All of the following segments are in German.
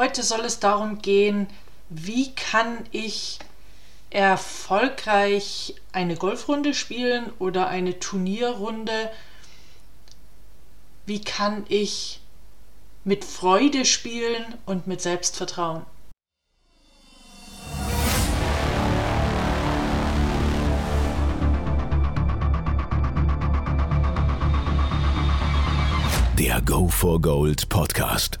Heute soll es darum gehen, wie kann ich erfolgreich eine Golfrunde spielen oder eine Turnierrunde? Wie kann ich mit Freude spielen und mit Selbstvertrauen? Der Go for Gold Podcast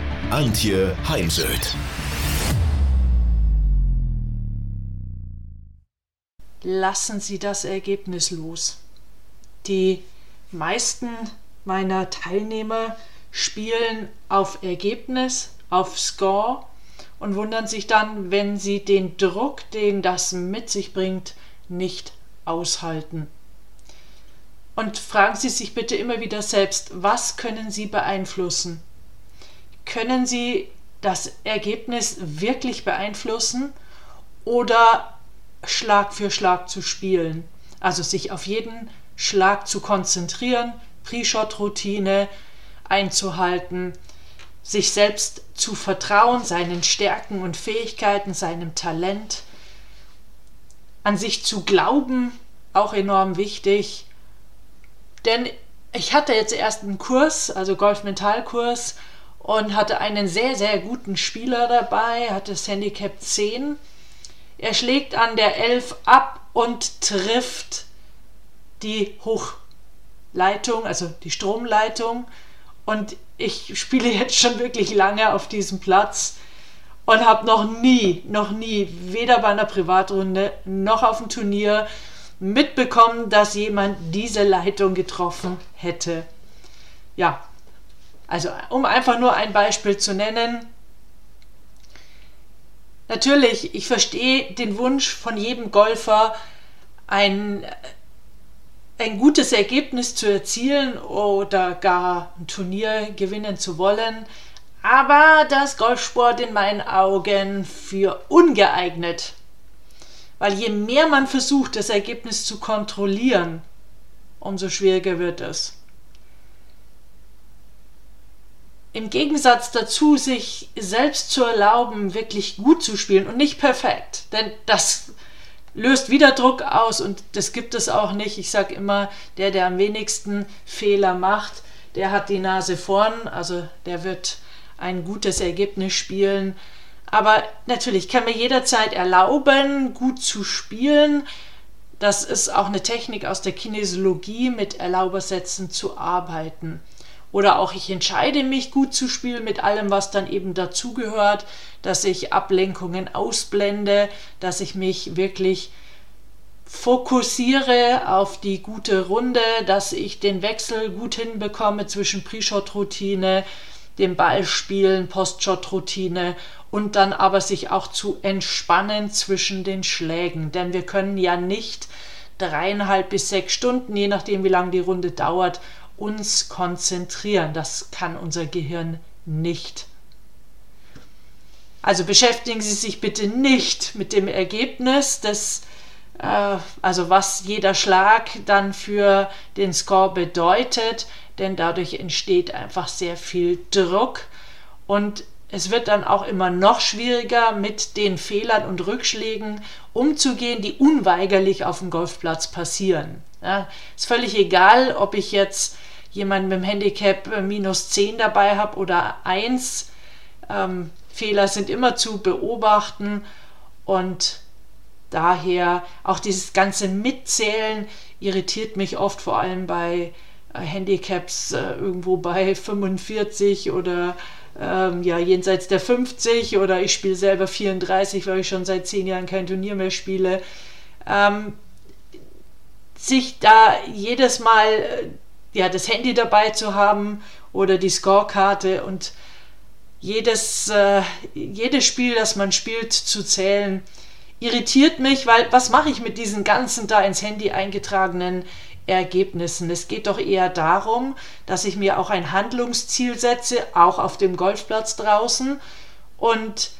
Antje Heimsöth. Lassen Sie das Ergebnis los. Die meisten meiner Teilnehmer spielen auf Ergebnis, auf Score und wundern sich dann, wenn sie den Druck, den das mit sich bringt, nicht aushalten. Und fragen Sie sich bitte immer wieder selbst, was können Sie beeinflussen? Können Sie das Ergebnis wirklich beeinflussen oder Schlag für Schlag zu spielen? Also sich auf jeden Schlag zu konzentrieren, Pre-Shot-Routine einzuhalten, sich selbst zu vertrauen, seinen Stärken und Fähigkeiten, seinem Talent, an sich zu glauben, auch enorm wichtig. Denn ich hatte jetzt erst einen Kurs, also Golf-Mental-Kurs, und hatte einen sehr, sehr guten Spieler dabei, hatte das Handicap 10. Er schlägt an der 11 ab und trifft die Hochleitung, also die Stromleitung. Und ich spiele jetzt schon wirklich lange auf diesem Platz und habe noch nie, noch nie, weder bei einer Privatrunde noch auf dem Turnier mitbekommen, dass jemand diese Leitung getroffen hätte. Ja, also um einfach nur ein Beispiel zu nennen. Natürlich, ich verstehe den Wunsch von jedem Golfer, ein, ein gutes Ergebnis zu erzielen oder gar ein Turnier gewinnen zu wollen aber das Golfsport in meinen Augen für ungeeignet. Weil je mehr man versucht, das Ergebnis zu kontrollieren, umso schwieriger wird es. Im Gegensatz dazu, sich selbst zu erlauben, wirklich gut zu spielen und nicht perfekt, denn das löst wieder Druck aus und das gibt es auch nicht. Ich sage immer, der, der am wenigsten Fehler macht, der hat die Nase vorn, also der wird ein gutes Ergebnis spielen. Aber natürlich kann mir jederzeit erlauben, gut zu spielen. Das ist auch eine Technik aus der Kinesiologie, mit Erlaubersätzen zu arbeiten. Oder auch ich entscheide mich gut zu spielen mit allem, was dann eben dazugehört, dass ich Ablenkungen ausblende, dass ich mich wirklich fokussiere auf die gute Runde, dass ich den Wechsel gut hinbekomme zwischen Pre-Shot-Routine, den Ball spielen, Post-Shot-Routine und dann aber sich auch zu entspannen zwischen den Schlägen. Denn wir können ja nicht dreieinhalb bis sechs Stunden, je nachdem wie lange die Runde dauert, uns konzentrieren. Das kann unser Gehirn nicht. Also beschäftigen Sie sich bitte nicht mit dem Ergebnis des, äh, also was jeder Schlag dann für den Score bedeutet denn dadurch entsteht einfach sehr viel Druck und es wird dann auch immer noch schwieriger, mit den Fehlern und Rückschlägen umzugehen, die unweigerlich auf dem Golfplatz passieren. Ja, ist völlig egal, ob ich jetzt jemanden mit dem Handicap äh, minus 10 dabei habe oder 1. Ähm, Fehler sind immer zu beobachten und daher auch dieses ganze Mitzählen irritiert mich oft vor allem bei Handicaps äh, irgendwo bei 45 oder ähm, ja, jenseits der 50 oder ich spiele selber 34, weil ich schon seit 10 Jahren kein Turnier mehr spiele. Ähm, sich da jedes Mal äh, ja, das Handy dabei zu haben oder die Scorekarte und jedes, äh, jedes Spiel, das man spielt, zu zählen, irritiert mich, weil was mache ich mit diesen ganzen da ins Handy eingetragenen Ergebnissen? Es geht doch eher darum, dass ich mir auch ein Handlungsziel setze, auch auf dem Golfplatz draußen und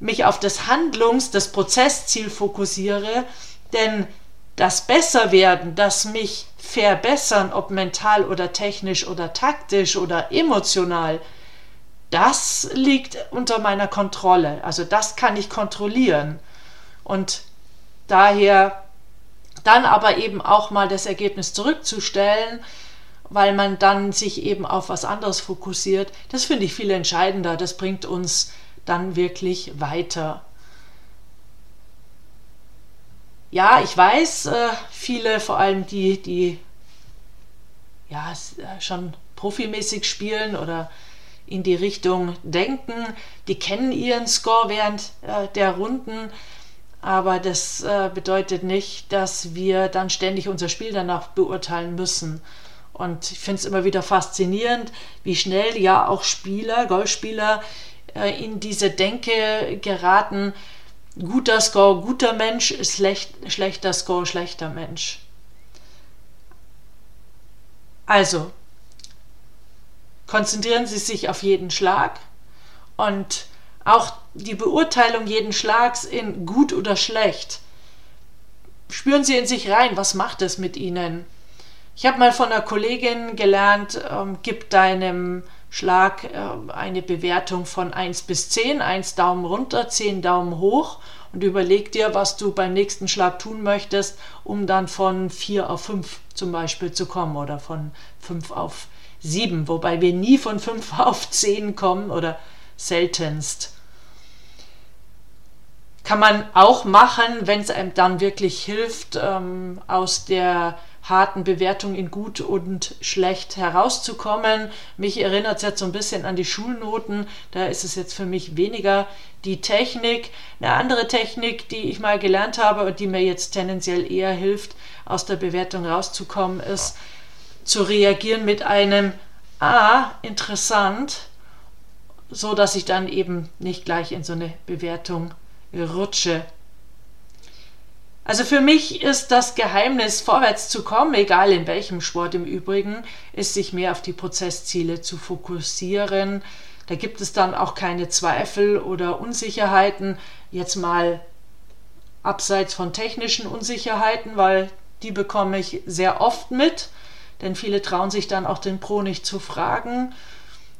mich auf das Handlungs-, das Prozessziel fokussiere, denn das Besserwerden, das mich verbessern, ob mental oder technisch oder taktisch oder emotional, das liegt unter meiner Kontrolle. Also das kann ich kontrollieren. Und daher dann aber eben auch mal das Ergebnis zurückzustellen, weil man dann sich eben auf was anderes fokussiert, das finde ich viel entscheidender. Das bringt uns dann wirklich weiter. Ja, ich weiß, äh, viele, vor allem die, die ja schon profimäßig spielen oder in die Richtung denken, die kennen ihren Score während äh, der Runden aber das äh, bedeutet nicht, dass wir dann ständig unser Spiel danach beurteilen müssen. Und ich finde es immer wieder faszinierend, wie schnell ja auch Spieler, Golfspieler, äh, in diese Denke geraten, guter Score, guter Mensch, schlecht, schlechter Score, schlechter Mensch. Also, konzentrieren Sie sich auf jeden Schlag und auch die Beurteilung jeden Schlags in gut oder schlecht. Spüren Sie in sich rein, was macht es mit Ihnen? Ich habe mal von einer Kollegin gelernt, ähm, gib deinem Schlag äh, eine Bewertung von 1 bis 10, 1 Daumen runter, 10 Daumen hoch und überleg dir, was du beim nächsten Schlag tun möchtest, um dann von 4 auf 5 zum Beispiel zu kommen oder von 5 auf 7, wobei wir nie von 5 auf 10 kommen oder seltenst. Kann man auch machen, wenn es einem dann wirklich hilft, ähm, aus der harten Bewertung in gut und schlecht herauszukommen. Mich erinnert es jetzt so ein bisschen an die Schulnoten. Da ist es jetzt für mich weniger die Technik. Eine andere Technik, die ich mal gelernt habe und die mir jetzt tendenziell eher hilft, aus der Bewertung rauszukommen, ist zu reagieren mit einem Ah, interessant so dass ich dann eben nicht gleich in so eine Bewertung rutsche. Also für mich ist das Geheimnis, vorwärts zu kommen, egal in welchem Sport im Übrigen, ist sich mehr auf die Prozessziele zu fokussieren. Da gibt es dann auch keine Zweifel oder Unsicherheiten, jetzt mal abseits von technischen Unsicherheiten, weil die bekomme ich sehr oft mit, denn viele trauen sich dann auch den Pro nicht zu fragen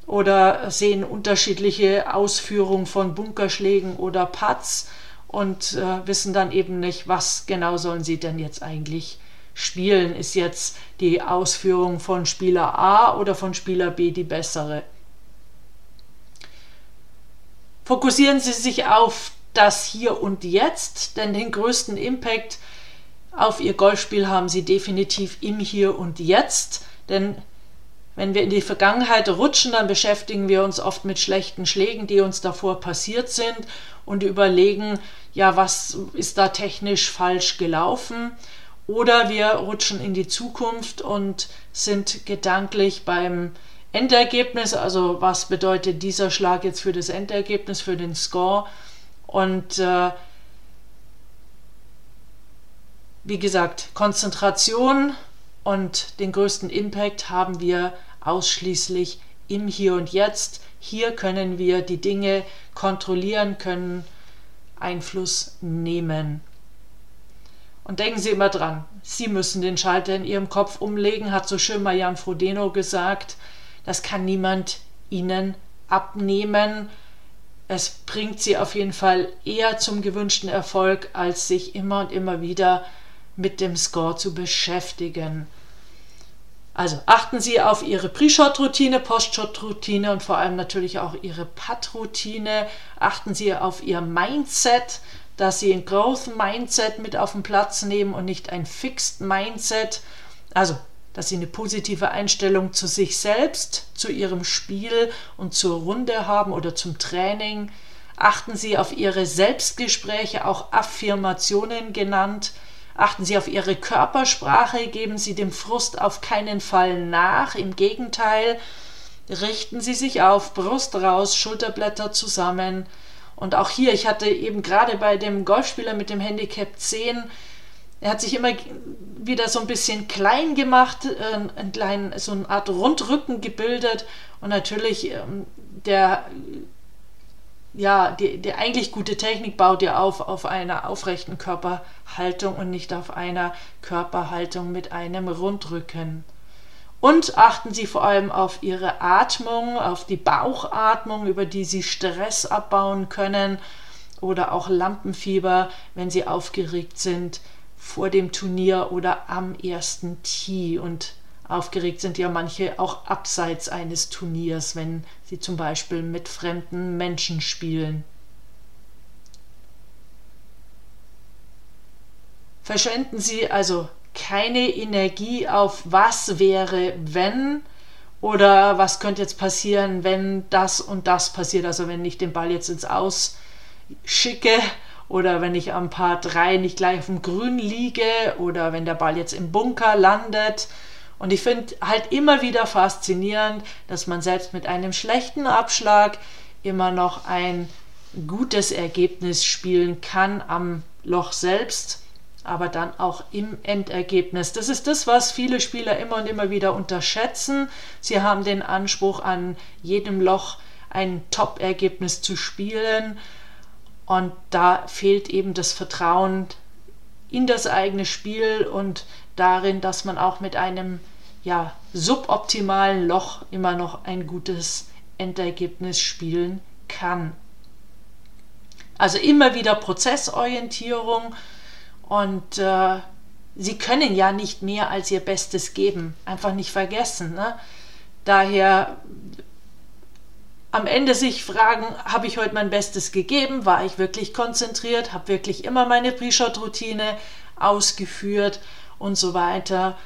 oder sehen unterschiedliche Ausführungen von Bunkerschlägen oder Putts und äh, wissen dann eben nicht, was genau sollen sie denn jetzt eigentlich spielen. Ist jetzt die Ausführung von Spieler A oder von Spieler B die bessere? Fokussieren Sie sich auf das Hier und Jetzt, denn den größten Impact auf Ihr Golfspiel haben Sie definitiv im Hier und Jetzt, denn wenn wir in die Vergangenheit rutschen, dann beschäftigen wir uns oft mit schlechten Schlägen, die uns davor passiert sind und überlegen, ja, was ist da technisch falsch gelaufen? Oder wir rutschen in die Zukunft und sind gedanklich beim Endergebnis, also was bedeutet dieser Schlag jetzt für das Endergebnis, für den Score? Und äh, wie gesagt, Konzentration und den größten Impact haben wir ausschließlich im Hier und Jetzt. Hier können wir die Dinge kontrollieren, können Einfluss nehmen. Und denken Sie immer dran, Sie müssen den Schalter in Ihrem Kopf umlegen, hat so schön mal Jan Frodeno gesagt. Das kann niemand Ihnen abnehmen. Es bringt Sie auf jeden Fall eher zum gewünschten Erfolg, als sich immer und immer wieder mit dem Score zu beschäftigen. Also achten Sie auf Ihre Pre-Shot-Routine, Post-Shot-Routine und vor allem natürlich auch Ihre Putt-Routine. Achten Sie auf Ihr Mindset, dass Sie ein Growth-Mindset mit auf den Platz nehmen und nicht ein Fixed-Mindset. Also, dass Sie eine positive Einstellung zu sich selbst, zu Ihrem Spiel und zur Runde haben oder zum Training. Achten Sie auf Ihre Selbstgespräche, auch Affirmationen genannt Achten Sie auf Ihre Körpersprache, geben Sie dem Frust auf keinen Fall nach. Im Gegenteil, richten Sie sich auf, Brust raus, Schulterblätter zusammen. Und auch hier, ich hatte eben gerade bei dem Golfspieler mit dem Handicap 10, er hat sich immer wieder so ein bisschen klein gemacht, äh, ein klein, so eine Art Rundrücken gebildet und natürlich ähm, der ja, die, die eigentlich gute Technik baut ja auf auf einer aufrechten Körperhaltung und nicht auf einer Körperhaltung mit einem Rundrücken. Und achten Sie vor allem auf Ihre Atmung, auf die Bauchatmung, über die Sie Stress abbauen können oder auch Lampenfieber, wenn Sie aufgeregt sind vor dem Turnier oder am ersten Tee. Und aufgeregt sind ja manche auch abseits eines Turniers, wenn sie zum Beispiel mit fremden Menschen spielen. Verschwenden Sie also keine Energie auf was wäre, wenn oder was könnte jetzt passieren, wenn das und das passiert. Also wenn ich den Ball jetzt ins Aus schicke oder wenn ich am Paar 3 nicht gleich auf dem Grün liege oder wenn der Ball jetzt im Bunker landet. Und ich finde halt immer wieder faszinierend, dass man selbst mit einem schlechten Abschlag immer noch ein gutes Ergebnis spielen kann am Loch selbst aber dann auch im Endergebnis. Das ist das, was viele Spieler immer und immer wieder unterschätzen. Sie haben den Anspruch, an jedem Loch ein Top-Ergebnis zu spielen und da fehlt eben das Vertrauen in das eigene Spiel und darin, dass man auch mit einem ja, suboptimalen Loch immer noch ein gutes Endergebnis spielen kann. Also immer wieder Prozessorientierung und äh, sie können ja nicht mehr als ihr Bestes geben. Einfach nicht vergessen. Ne? Daher am Ende sich fragen, habe ich heute mein Bestes gegeben? War ich wirklich konzentriert? Habe wirklich immer meine Pre-Shot-Routine ausgeführt und so weiter.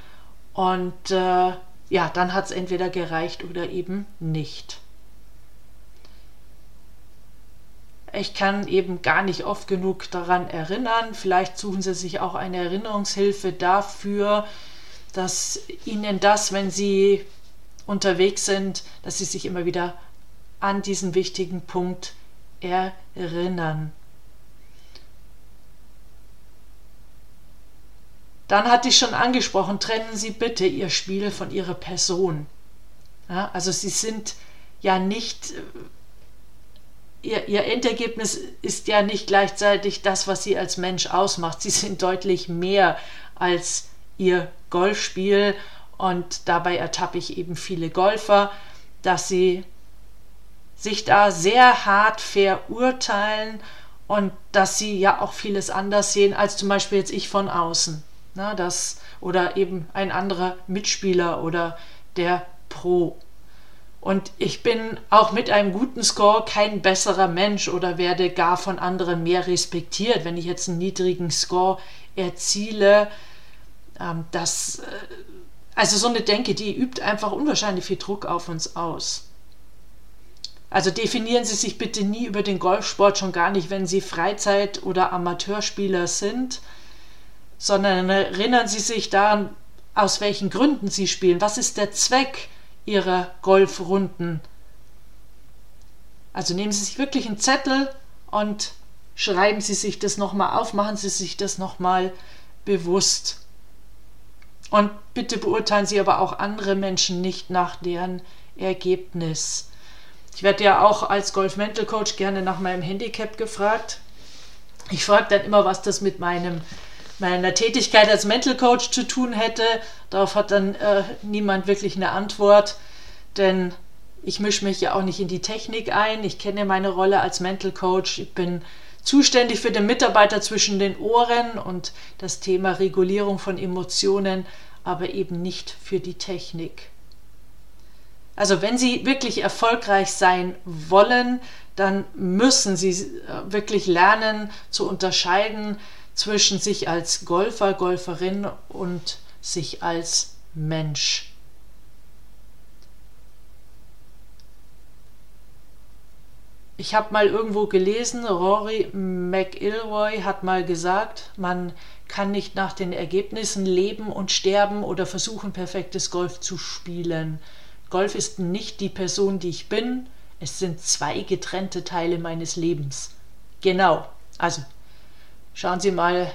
Und äh, ja, dann hat es entweder gereicht oder eben nicht. Ich kann eben gar nicht oft genug daran erinnern. Vielleicht suchen Sie sich auch eine Erinnerungshilfe dafür, dass Ihnen das, wenn Sie unterwegs sind, dass Sie sich immer wieder an diesen wichtigen Punkt erinnern. Dann hatte ich schon angesprochen, trennen Sie bitte Ihr Spiel von Ihrer Person. Ja, also Sie sind ja nicht ihr, ihr Endergebnis ist ja nicht gleichzeitig das, was sie als Mensch ausmacht. Sie sind deutlich mehr als ihr Golfspiel und dabei ertappe ich eben viele Golfer, dass sie sich da sehr hart verurteilen und dass sie ja auch vieles anders sehen als zum Beispiel jetzt ich von außen. Na, das, oder eben ein anderer Mitspieler oder der Pro. Und ich bin auch mit einem guten Score kein besserer Mensch oder werde gar von anderen mehr respektiert, wenn ich jetzt einen niedrigen Score erziele. Ähm, das, äh, also so eine Denke, die übt einfach unwahrscheinlich viel Druck auf uns aus. Also definieren Sie sich bitte nie über den Golfsport, schon gar nicht, wenn Sie Freizeit- oder Amateurspieler sind, sondern erinnern Sie sich daran, aus welchen Gründen Sie spielen. Was ist der Zweck? ihrer Golfrunden. Also nehmen Sie sich wirklich einen Zettel und schreiben Sie sich das nochmal auf, machen Sie sich das nochmal bewusst. Und bitte beurteilen Sie aber auch andere Menschen nicht nach deren Ergebnis. Ich werde ja auch als Golf Mental Coach gerne nach meinem Handicap gefragt. Ich frage dann immer, was das mit meinem meiner Tätigkeit als Mental Coach zu tun hätte. Darauf hat dann äh, niemand wirklich eine Antwort, denn ich mische mich ja auch nicht in die Technik ein. Ich kenne meine Rolle als Mental Coach. Ich bin zuständig für den Mitarbeiter zwischen den Ohren und das Thema Regulierung von Emotionen, aber eben nicht für die Technik. Also wenn Sie wirklich erfolgreich sein wollen, dann müssen Sie äh, wirklich lernen zu unterscheiden zwischen sich als Golfer, Golferin und sich als Mensch. Ich habe mal irgendwo gelesen, Rory McIlroy hat mal gesagt, man kann nicht nach den Ergebnissen leben und sterben oder versuchen, perfektes Golf zu spielen. Golf ist nicht die Person, die ich bin, es sind zwei getrennte Teile meines Lebens. Genau. Also schauen Sie mal,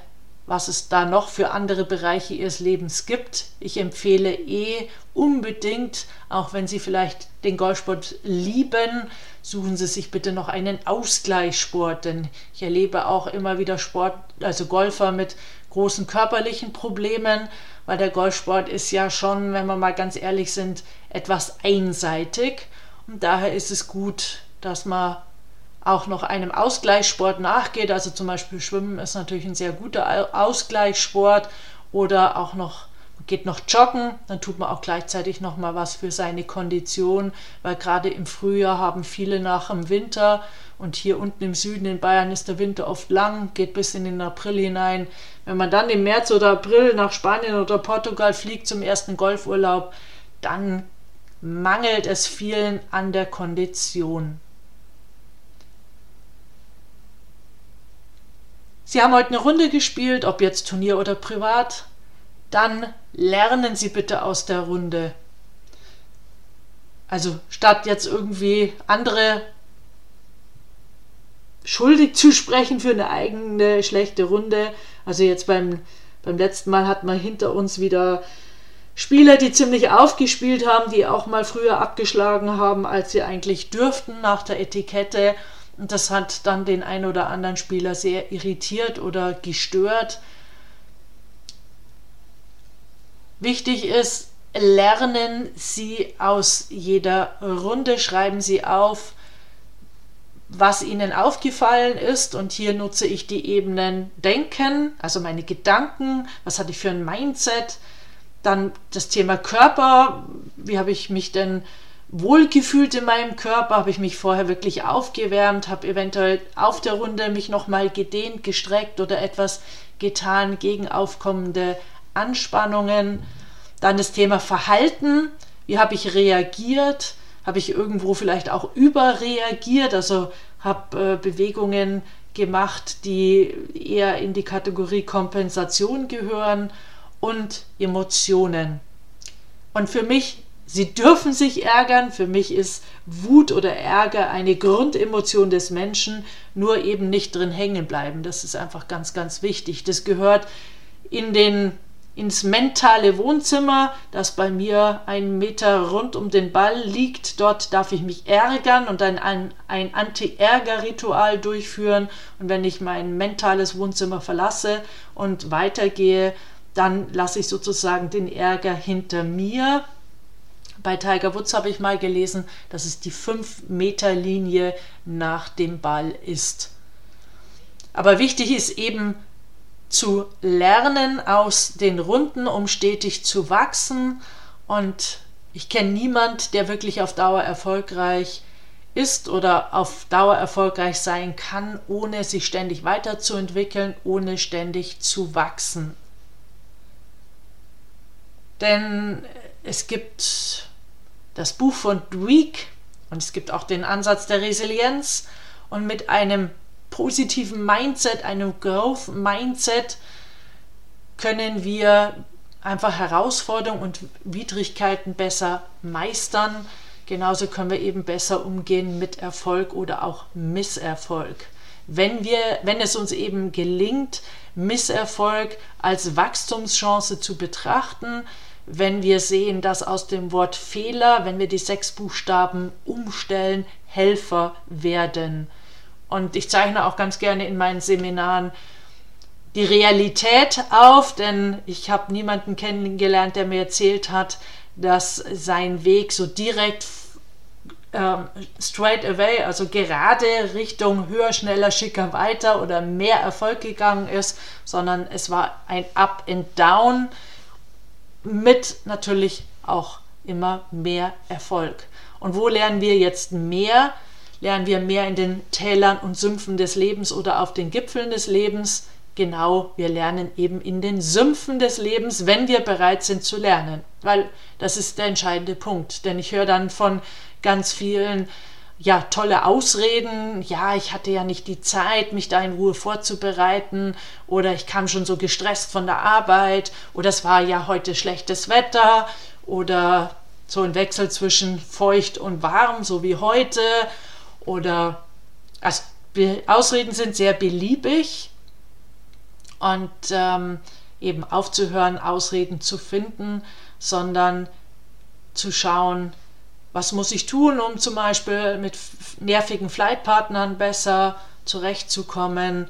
was es da noch für andere Bereiche Ihres Lebens gibt. Ich empfehle eh unbedingt, auch wenn Sie vielleicht den Golfsport lieben, suchen Sie sich bitte noch einen Ausgleichssport, denn ich erlebe auch immer wieder Sport, also Golfer mit großen körperlichen Problemen, weil der Golfsport ist ja schon, wenn wir mal ganz ehrlich sind, etwas einseitig und daher ist es gut, dass man auch noch einem Ausgleichssport nachgeht. Also zum Beispiel Schwimmen ist natürlich ein sehr guter Ausgleichssport oder auch noch geht noch joggen, dann tut man auch gleichzeitig noch mal was für seine Kondition, weil gerade im Frühjahr haben viele nach dem Winter und hier unten im Süden in Bayern ist der Winter oft lang, geht bis in den April hinein. Wenn man dann im März oder April nach Spanien oder Portugal fliegt zum ersten Golfurlaub, dann mangelt es vielen an der Kondition. Sie haben heute eine Runde gespielt, ob jetzt Turnier oder privat, dann lernen Sie bitte aus der Runde. Also statt jetzt irgendwie andere schuldig zu sprechen für eine eigene schlechte Runde. Also jetzt beim, beim letzten Mal hat man hinter uns wieder Spieler, die ziemlich aufgespielt haben, die auch mal früher abgeschlagen haben, als sie eigentlich dürften nach der Etikette. Und das hat dann den ein oder anderen Spieler sehr irritiert oder gestört. Wichtig ist, lernen Sie aus jeder Runde, schreiben Sie auf, was Ihnen aufgefallen ist. Und hier nutze ich die Ebenen Denken, also meine Gedanken, was hatte ich für ein Mindset, dann das Thema Körper, wie habe ich mich denn wohlgefühlt in meinem Körper, habe ich mich vorher wirklich aufgewärmt, habe eventuell auf der Runde mich nochmal gedehnt, gestreckt oder etwas getan gegen aufkommende Anspannungen. Dann das Thema Verhalten, wie habe ich reagiert, habe ich irgendwo vielleicht auch überreagiert, also habe äh, Bewegungen gemacht, die eher in die Kategorie Kompensation gehören und Emotionen. Und für mich, Sie dürfen sich ärgern, für mich ist Wut oder Ärger eine Grundemotion des Menschen, nur eben nicht drin hängen bleiben. Das ist einfach ganz, ganz wichtig. Das gehört in den ins mentale Wohnzimmer, das bei mir einen Meter rund um den Ball liegt. Dort darf ich mich ärgern und ein, ein, ein Anti-Ärger-Ritual durchführen. Und wenn ich mein mentales Wohnzimmer verlasse und weitergehe, dann lasse ich sozusagen den Ärger hinter mir. Bei Tiger Woods habe ich mal gelesen, dass es die 5-Meter-Linie nach dem Ball ist. Aber wichtig ist eben zu lernen aus den Runden, um stetig zu wachsen. Und ich kenne niemand, der wirklich auf Dauer erfolgreich ist oder auf Dauer erfolgreich sein kann, ohne sich ständig weiterzuentwickeln, ohne ständig zu wachsen. Denn es gibt das Buch von Dweck und es gibt auch den Ansatz der Resilienz und mit einem positiven Mindset, einem Growth Mindset können wir einfach Herausforderungen und Widrigkeiten besser meistern. Genauso können wir eben besser umgehen mit Erfolg oder auch Misserfolg. Wenn, wir, wenn es uns eben gelingt, Misserfolg als Wachstumschance zu betrachten, wenn wir sehen, dass aus dem Wort Fehler, wenn wir die sechs Buchstaben umstellen, Helfer werden. Und ich zeichne auch ganz gerne in meinen Seminaren die Realität auf, denn ich habe niemanden kennengelernt, der mir erzählt hat, dass sein Weg so direkt ähm, straight away, also gerade Richtung höher, schneller, schicker, weiter oder mehr Erfolg gegangen ist, sondern es war ein Up and Down mit natürlich auch immer mehr Erfolg. Und wo lernen wir jetzt mehr? Lernen wir mehr in den Tälern und Sümpfen des Lebens oder auf den Gipfeln des Lebens? Genau, wir lernen eben in den Sümpfen des Lebens, wenn wir bereit sind zu lernen. Weil das ist der entscheidende Punkt. Denn ich höre dann von ganz vielen, ja, tolle Ausreden. Ja, ich hatte ja nicht die Zeit, mich da in Ruhe vorzubereiten. Oder ich kam schon so gestresst von der Arbeit. Oder es war ja heute schlechtes Wetter. Oder so ein Wechsel zwischen feucht und warm, so wie heute. Oder also Ausreden sind sehr beliebig und ähm, eben aufzuhören, Ausreden zu finden, sondern zu schauen, was muss ich tun, um zum Beispiel mit nervigen Flightpartnern besser zurechtzukommen?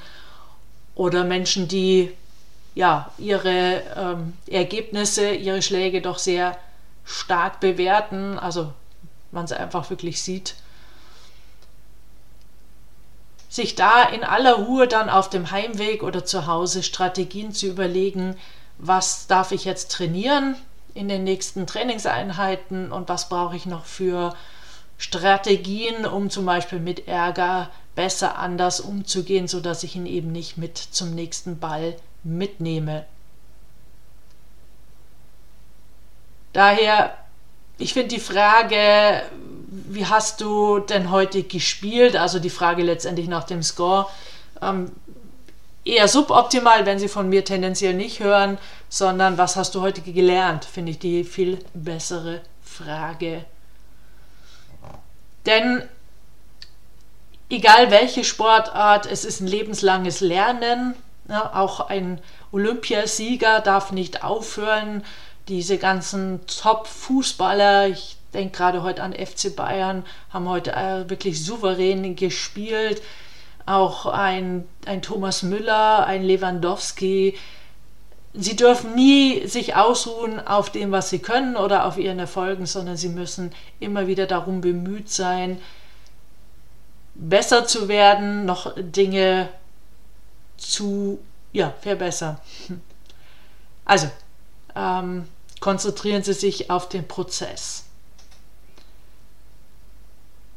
Oder Menschen, die ja ihre ähm, Ergebnisse, ihre Schläge doch sehr stark bewerten, also man es einfach wirklich sieht, sich da in aller Ruhe dann auf dem Heimweg oder zu Hause Strategien zu überlegen, was darf ich jetzt trainieren in den nächsten Trainingseinheiten und was brauche ich noch für Strategien, um zum Beispiel mit Ärger besser anders umzugehen, sodass ich ihn eben nicht mit zum nächsten Ball mitnehme. Daher, ich finde die Frage, wie hast du denn heute gespielt, also die Frage letztendlich nach dem Score, ähm, eher suboptimal, wenn sie von mir tendenziell nicht hören, sondern was hast du heute gelernt, finde ich die viel bessere Frage. Denn egal welche Sportart, es ist ein lebenslanges Lernen. Ja, auch ein Olympiasieger darf nicht aufhören. Diese ganzen Top-Fußballer, ich denke gerade heute an FC Bayern, haben heute äh, wirklich souverän gespielt. Auch ein, ein Thomas Müller, ein Lewandowski. Sie dürfen nie sich ausruhen auf dem, was sie können oder auf ihren Erfolgen, sondern sie müssen immer wieder darum bemüht sein, besser zu werden, noch Dinge zu ja, verbessern. Also, ähm, konzentrieren Sie sich auf den Prozess.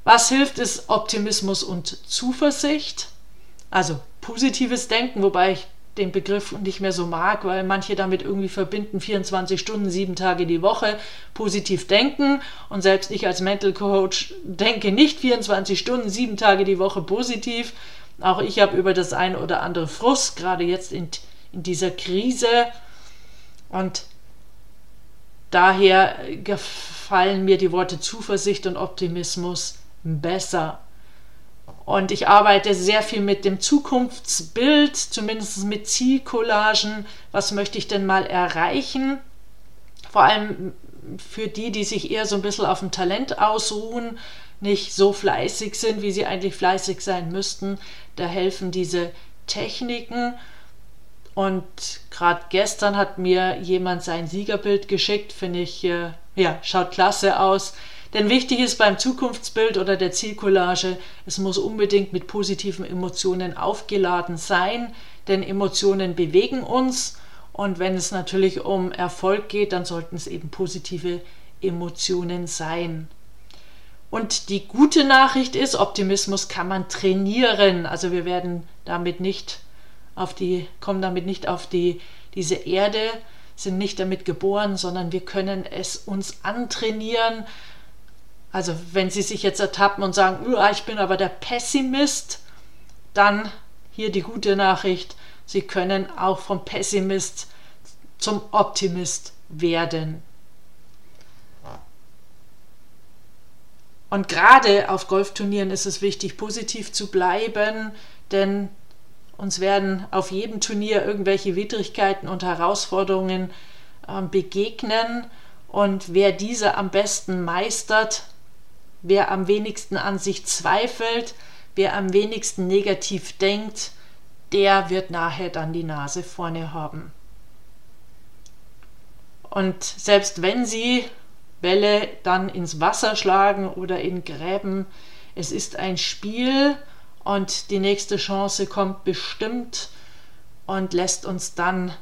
Was hilft, ist Optimismus und Zuversicht. Also positives Denken, wobei ich den Begriff nicht mehr so mag, weil manche damit irgendwie verbinden 24 Stunden, sieben Tage die Woche positiv denken. Und selbst ich als Mental Coach denke nicht 24 Stunden, sieben Tage die Woche positiv. Auch ich habe über das ein oder andere Frust, gerade jetzt in, in dieser Krise. Und daher gefallen mir die Worte Zuversicht und Optimismus besser. Und ich arbeite sehr viel mit dem Zukunftsbild, zumindest mit Zielcollagen. Was möchte ich denn mal erreichen? Vor allem für die, die sich eher so ein bisschen auf dem Talent ausruhen, nicht so fleißig sind, wie sie eigentlich fleißig sein müssten. Da helfen diese Techniken. Und gerade gestern hat mir jemand sein Siegerbild geschickt, finde ich, äh, ja, schaut klasse aus. Denn wichtig ist beim Zukunftsbild oder der Zielcollage, es muss unbedingt mit positiven Emotionen aufgeladen sein, denn Emotionen bewegen uns und wenn es natürlich um Erfolg geht, dann sollten es eben positive Emotionen sein. Und die gute Nachricht ist, Optimismus kann man trainieren. Also wir werden damit nicht auf die, kommen damit nicht auf die, diese Erde, sind nicht damit geboren, sondern wir können es uns antrainieren. Also wenn Sie sich jetzt ertappen und sagen, ich bin aber der Pessimist, dann hier die gute Nachricht, Sie können auch vom Pessimist zum Optimist werden. Und gerade auf Golfturnieren ist es wichtig, positiv zu bleiben, denn uns werden auf jedem Turnier irgendwelche Widrigkeiten und Herausforderungen äh, begegnen. Und wer diese am besten meistert, wer am wenigsten an sich zweifelt, wer am wenigsten negativ denkt, der wird nachher dann die Nase vorne haben. Und selbst wenn Sie Bälle dann ins Wasser schlagen oder in Gräben, es ist ein Spiel und die nächste Chance kommt bestimmt und lässt uns dann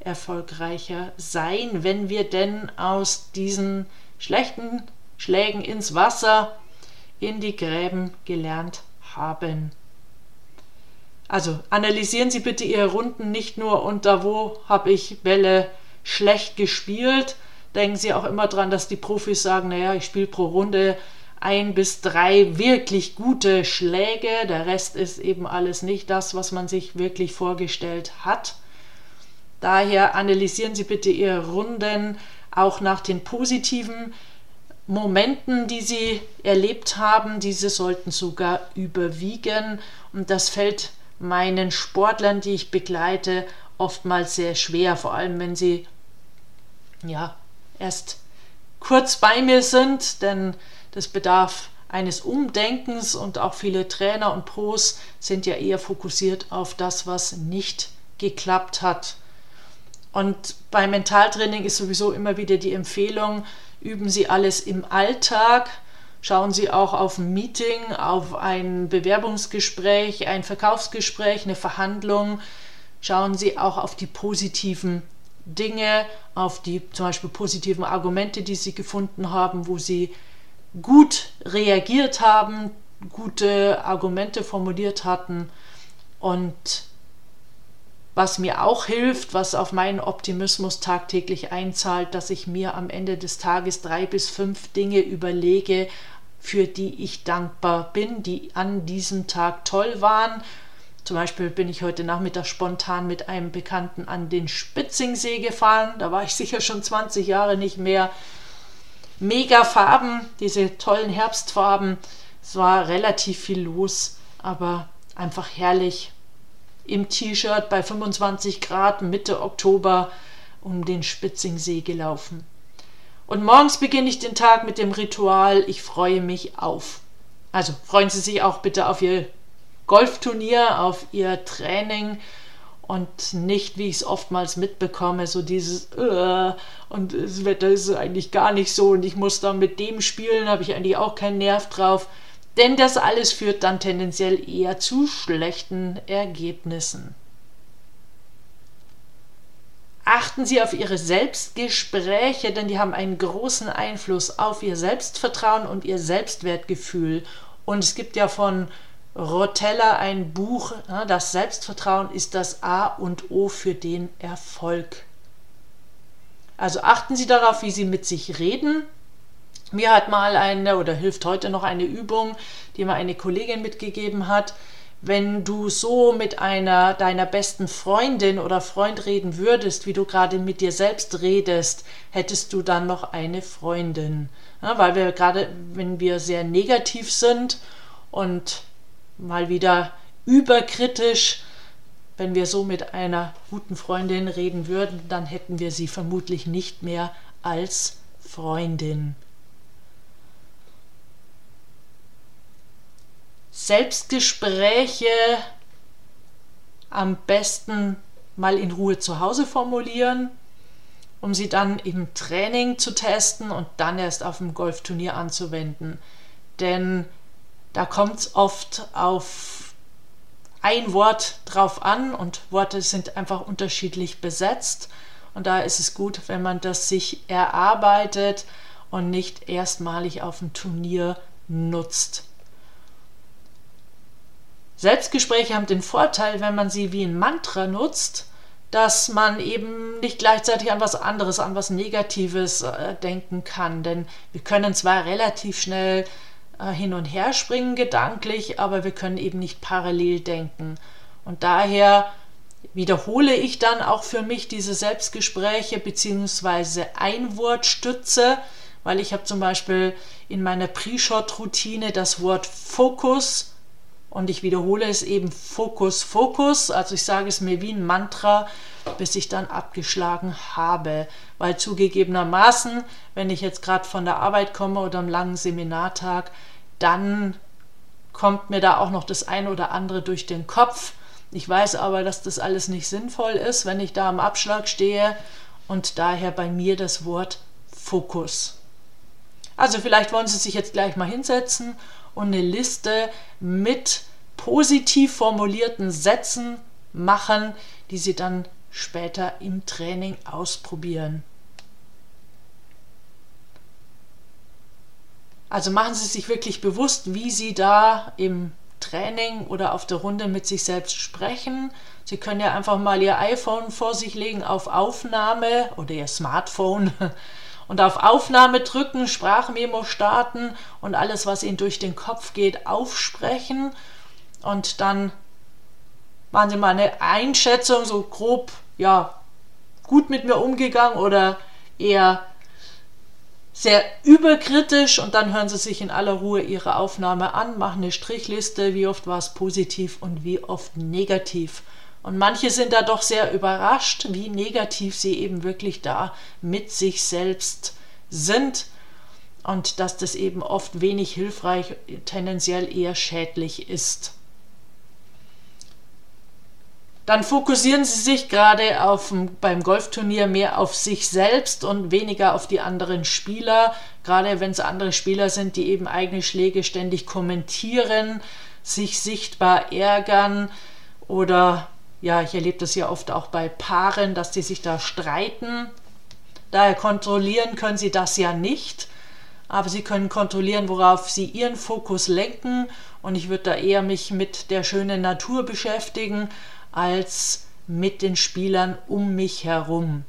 erfolgreicher sein, wenn wir denn aus diesen schlechten Schlägen ins Wasser, in die Gräben gelernt haben. Also analysieren Sie bitte Ihre Runden nicht nur unter wo habe ich Bälle schlecht gespielt. Denken Sie auch immer dran, dass die Profis sagen, naja, ich spiele pro Runde ein bis drei wirklich gute Schläge. Der Rest ist eben alles nicht das, was man sich wirklich vorgestellt hat. Daher analysieren Sie bitte Ihre Runden auch nach den positiven Momenten, die sie erlebt haben, diese sollten sogar überwiegen. Und das fällt meinen Sportlern, die ich begleite, oftmals sehr schwer, vor allem wenn sie ja erst kurz bei mir sind, denn das bedarf eines Umdenkens und auch viele Trainer und Pros sind ja eher fokussiert auf das, was nicht geklappt hat. Und beim Mentaltraining ist sowieso immer wieder die Empfehlung, üben Sie alles im Alltag, schauen Sie auch auf ein Meeting, auf ein Bewerbungsgespräch, ein Verkaufsgespräch, eine Verhandlung, schauen Sie auch auf die positiven Dinge, auf die zum Beispiel positiven Argumente, die Sie gefunden haben, wo Sie gut reagiert haben, gute Argumente formuliert hatten. Und was mir auch hilft, was auf meinen Optimismus tagtäglich einzahlt, dass ich mir am Ende des Tages drei bis fünf Dinge überlege, für die ich dankbar bin, die an diesem Tag toll waren. Zum Beispiel bin ich heute Nachmittag spontan mit einem Bekannten an den Spitzingsee gefahren. Da war ich sicher schon 20 Jahre nicht mehr. Mega Farben, diese tollen Herbstfarben. Es war relativ viel los, aber einfach herrlich im T-Shirt bei 25 Grad Mitte Oktober um den Spitzingsee gelaufen. Und morgens beginne ich den Tag mit dem Ritual, ich freue mich auf. Also freuen Sie sich auch bitte auf Ihr Golfturnier, auf Ihr Training und nicht, wie ich es oftmals mitbekomme, so dieses äh, und das Wetter ist eigentlich gar nicht so und ich muss dann mit dem spielen, habe ich eigentlich auch keinen Nerv drauf. Denn das alles führt dann tendenziell eher zu schlechten Ergebnissen. Achten Sie auf Ihre Selbstgespräche, denn die haben einen großen Einfluss auf Ihr Selbstvertrauen und Ihr Selbstwertgefühl. Und es gibt ja von Rotella ein Buch, das Selbstvertrauen ist das A und O für den Erfolg. Also achten Sie darauf, wie Sie mit sich reden, mir hat mal eine oder hilft heute noch eine Übung, die mir eine Kollegin mitgegeben hat. Wenn du so mit einer deiner besten Freundin oder Freund reden würdest, wie du gerade mit dir selbst redest, hättest du dann noch eine Freundin. Ja, weil wir gerade, wenn wir sehr negativ sind und mal wieder überkritisch, wenn wir so mit einer guten Freundin reden würden, dann hätten wir sie vermutlich nicht mehr als Freundin. Selbstgespräche am besten mal in Ruhe zu Hause formulieren, um sie dann im Training zu testen und dann erst auf dem Golfturnier anzuwenden. Denn da kommt es oft auf ein Wort drauf an und Worte sind einfach unterschiedlich besetzt. Und da ist es gut, wenn man das sich erarbeitet und nicht erstmalig auf dem Turnier nutzt. Selbstgespräche haben den Vorteil, wenn man sie wie ein Mantra nutzt, dass man eben nicht gleichzeitig an was anderes, an was Negatives äh, denken kann. Denn wir können zwar relativ schnell äh, hin und her springen gedanklich, aber wir können eben nicht parallel denken. Und daher wiederhole ich dann auch für mich diese Selbstgespräche bzw. Einwortstütze, weil ich habe zum Beispiel in meiner Pre-Shot-Routine das Wort Fokus und ich wiederhole es eben Fokus, Fokus. Also ich sage es mir wie ein Mantra, bis ich dann abgeschlagen habe. Weil zugegebenermaßen, wenn ich jetzt gerade von der Arbeit komme oder am langen Seminartag, dann kommt mir da auch noch das eine oder andere durch den Kopf. Ich weiß aber, dass das alles nicht sinnvoll ist, wenn ich da am Abschlag stehe und daher bei mir das Wort Fokus. Also vielleicht wollen Sie sich jetzt gleich mal hinsetzen und eine Liste mit positiv formulierten Sätzen machen, die Sie dann später im Training ausprobieren. Also machen Sie sich wirklich bewusst, wie Sie da im Training oder auf der Runde mit sich selbst sprechen. Sie können ja einfach mal Ihr iPhone vor sich legen auf Aufnahme oder Ihr Smartphone und auf Aufnahme drücken, Sprachmemo starten und alles, was Ihnen durch den Kopf geht, aufsprechen. Und dann machen Sie mal eine Einschätzung, so grob, ja, gut mit mir umgegangen oder eher sehr überkritisch und dann hören sie sich in aller Ruhe ihre Aufnahme an, machen eine Strichliste, wie oft war es positiv und wie oft negativ. Und manche sind da doch sehr überrascht, wie negativ sie eben wirklich da mit sich selbst sind und dass das eben oft wenig hilfreich, tendenziell eher schädlich ist. Dann fokussieren sie sich gerade auf, beim Golfturnier mehr auf sich selbst und weniger auf die anderen Spieler, gerade wenn es andere Spieler sind, die eben eigene Schläge ständig kommentieren, sich sichtbar ärgern oder ja, ich erlebe das ja oft auch bei Paaren, dass die sich da streiten. Daher kontrollieren können sie das ja nicht aber sie können kontrollieren, worauf sie ihren Fokus lenken und ich würde da eher mich mit der schönen Natur beschäftigen als mit den Spielern um mich herum.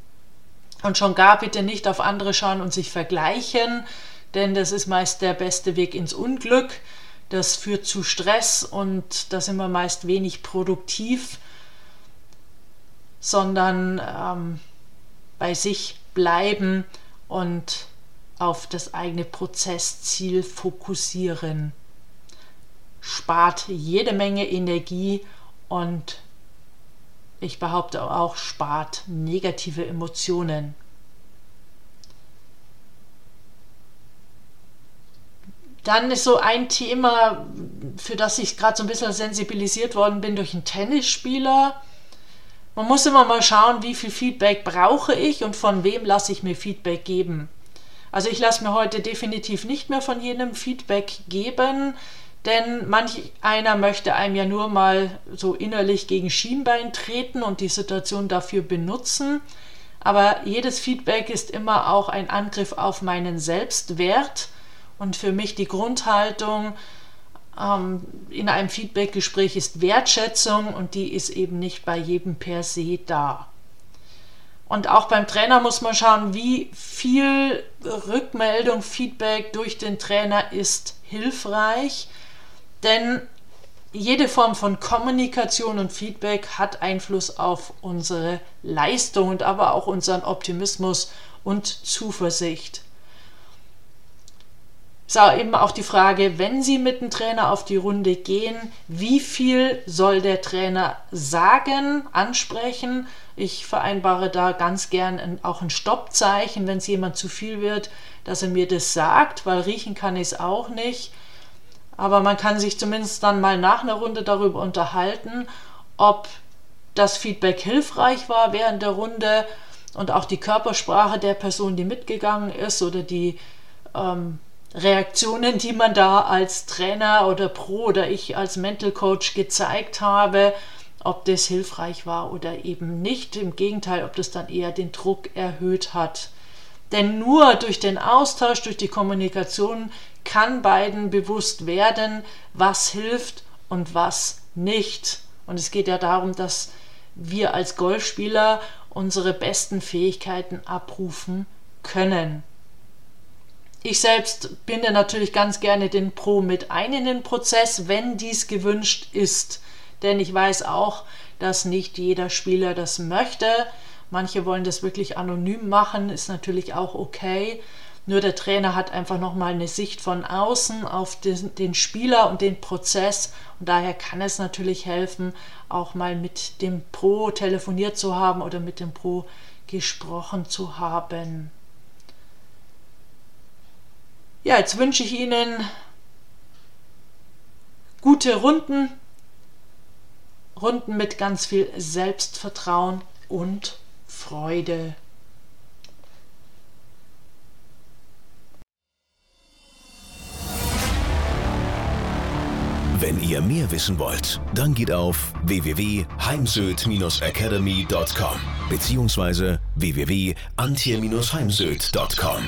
Und schon gar bitte nicht auf andere schauen und sich vergleichen, denn das ist meist der beste Weg ins Unglück. Das führt zu Stress und da sind wir meist wenig produktiv, sondern ähm, bei sich bleiben und auf das eigene Prozessziel fokussieren. Spart jede Menge Energie und ich behaupte auch, spart negative Emotionen. Dann ist so ein Thema, für das ich gerade so ein bisschen sensibilisiert worden bin durch einen Tennisspieler. Man muss immer mal schauen, wie viel Feedback brauche ich und von wem lasse ich mir Feedback geben. Also ich lasse mir heute definitiv nicht mehr von jedem Feedback geben, denn manch einer möchte einem ja nur mal so innerlich gegen Schienbein treten und die Situation dafür benutzen. Aber jedes Feedback ist immer auch ein Angriff auf meinen Selbstwert und für mich die Grundhaltung ähm, in einem Feedbackgespräch ist Wertschätzung und die ist eben nicht bei jedem per se da. Und auch beim Trainer muss man schauen, wie viel Rückmeldung, Feedback durch den Trainer ist hilfreich. Denn jede Form von Kommunikation und Feedback hat Einfluss auf unsere Leistung und aber auch unseren Optimismus und Zuversicht. Ist eben auch die Frage, wenn Sie mit dem Trainer auf die Runde gehen, wie viel soll der Trainer sagen, ansprechen ich vereinbare da ganz gern auch ein Stoppzeichen, wenn es jemand zu viel wird, dass er mir das sagt, weil riechen kann ich es auch nicht. Aber man kann sich zumindest dann mal nach einer Runde darüber unterhalten, ob das Feedback hilfreich war während der Runde und auch die Körpersprache der Person, die mitgegangen ist oder die ähm, Reaktionen, die man da als Trainer oder Pro oder ich als Mental Coach gezeigt habe ob das hilfreich war oder eben nicht. Im Gegenteil, ob das dann eher den Druck erhöht hat. Denn nur durch den Austausch, durch die Kommunikation kann beiden bewusst werden, was hilft und was nicht. Und es geht ja darum, dass wir als Golfspieler unsere besten Fähigkeiten abrufen können. Ich selbst binde natürlich ganz gerne den Pro mit ein in den Prozess, wenn dies gewünscht ist denn ich weiß auch, dass nicht jeder Spieler das möchte. Manche wollen das wirklich anonym machen, ist natürlich auch okay. Nur der Trainer hat einfach nochmal eine Sicht von außen auf den, den, Spieler und den Prozess. Und daher kann es natürlich helfen, auch mal mit dem Pro telefoniert zu haben oder mit dem Pro gesprochen zu haben. Ja, jetzt wünsche ich Ihnen gute Runden Runden mit ganz viel Selbstvertrauen und Freude. Wenn ihr mehr wissen wollt, dann geht auf www.heimsöd-academy.com bzw. www.antje-heimsöd.com.